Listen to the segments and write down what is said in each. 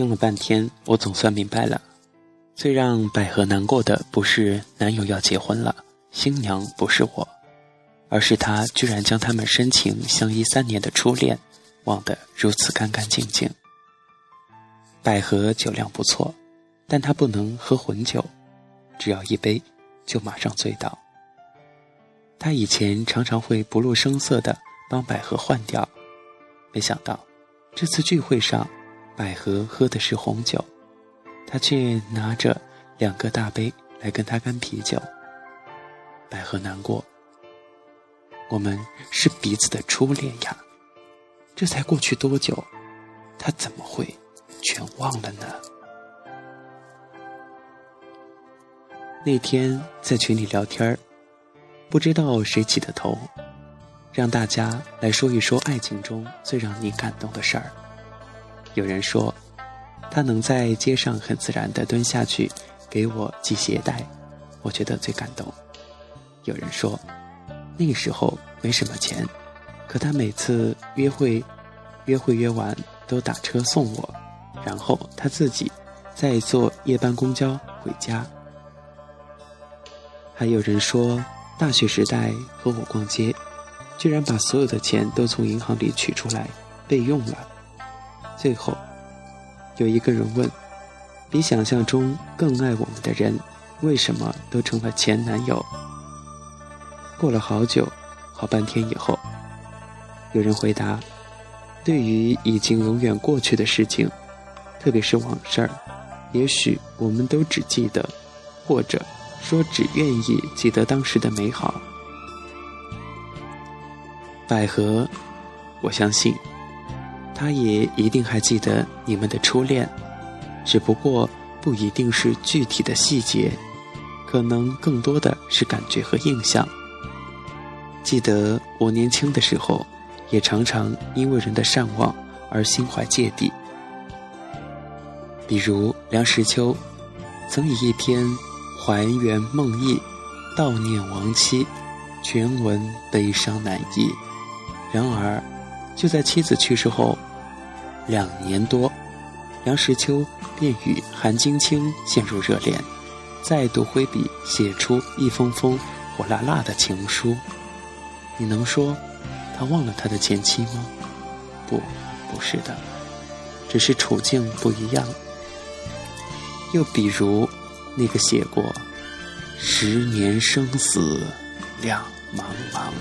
听了半天，我总算明白了。最让百合难过的，不是男友要结婚了，新娘不是我，而是他居然将他们深情相依三年的初恋，忘得如此干干净净。百合酒量不错，但她不能喝混酒，只要一杯，就马上醉倒。他以前常常会不露声色的帮百合换掉，没想到这次聚会上，百合喝的是红酒，他却拿着两个大杯来跟他干啤酒。百合难过，我们是彼此的初恋呀，这才过去多久，他怎么会全忘了呢？那天在群里聊天。不知道谁起的头，让大家来说一说爱情中最让你感动的事儿。有人说，他能在街上很自然地蹲下去给我系鞋带，我觉得最感动。有人说，那个时候没什么钱，可他每次约会，约会约完都打车送我，然后他自己再坐夜班公交回家。还有人说。大学时代和我逛街，居然把所有的钱都从银行里取出来备用了。最后，有一个人问：“比想象中更爱我们的人，为什么都成了前男友？”过了好久，好半天以后，有人回答：“对于已经永远过去的事情，特别是往事儿，也许我们都只记得，或者……”说只愿意记得当时的美好，百合，我相信，他也一定还记得你们的初恋，只不过不一定是具体的细节，可能更多的是感觉和印象。记得我年轻的时候，也常常因为人的善忘而心怀芥蒂，比如梁实秋，曾以一篇。还原梦忆，悼念亡妻，全文悲伤难抑。然而，就在妻子去世后两年多，梁实秋便与韩晶清陷入热恋，再度挥笔写出一封封火辣辣的情书。你能说他忘了他的前妻吗？不，不是的，只是处境不一样。又比如。那个写过“十年生死两茫茫，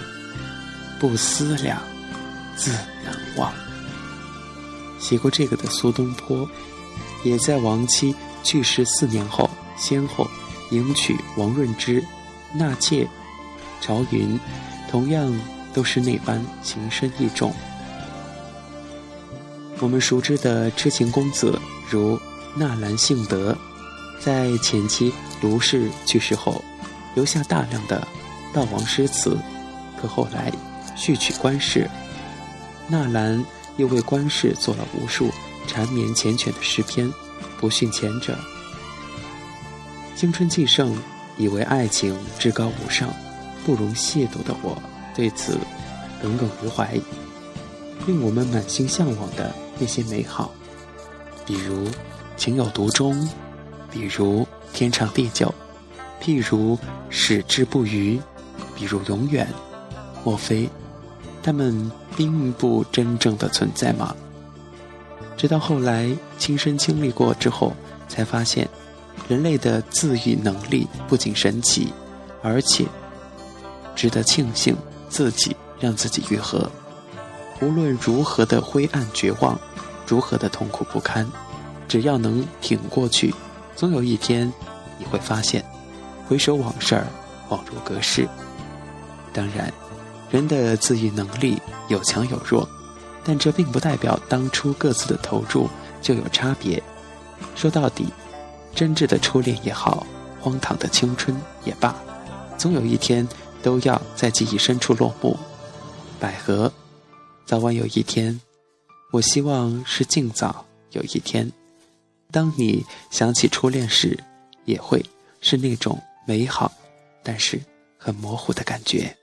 不思量，自难忘”，写过这个的苏东坡，也在亡妻去世四年后，先后迎娶王润之、纳妾朝云，同样都是那般情深意重。我们熟知的痴情公子，如纳兰性德。在前妻卢氏去世后，留下大量的悼亡诗词，可后来续娶官氏，纳兰又为官事做了无数缠绵缱绻的诗篇，不逊前者。青春既盛，以为爱情至高无上，不容亵渎的我，对此耿耿于怀。令我们满心向往的那些美好，比如情有独钟。比如天长地久，譬如矢志不渝，比如永远，莫非他们并不真正的存在吗？直到后来亲身经历过之后，才发现，人类的自愈能力不仅神奇，而且值得庆幸自己让自己愈合。无论如何的灰暗绝望，如何的痛苦不堪，只要能挺过去。总有一天，你会发现，回首往事，恍如隔世。当然，人的自愈能力有强有弱，但这并不代表当初各自的投入就有差别。说到底，真挚的初恋也好，荒唐的青春也罢，总有一天都要在记忆深处落幕。百合，早晚有一天，我希望是尽早有一天。当你想起初恋时，也会是那种美好，但是很模糊的感觉。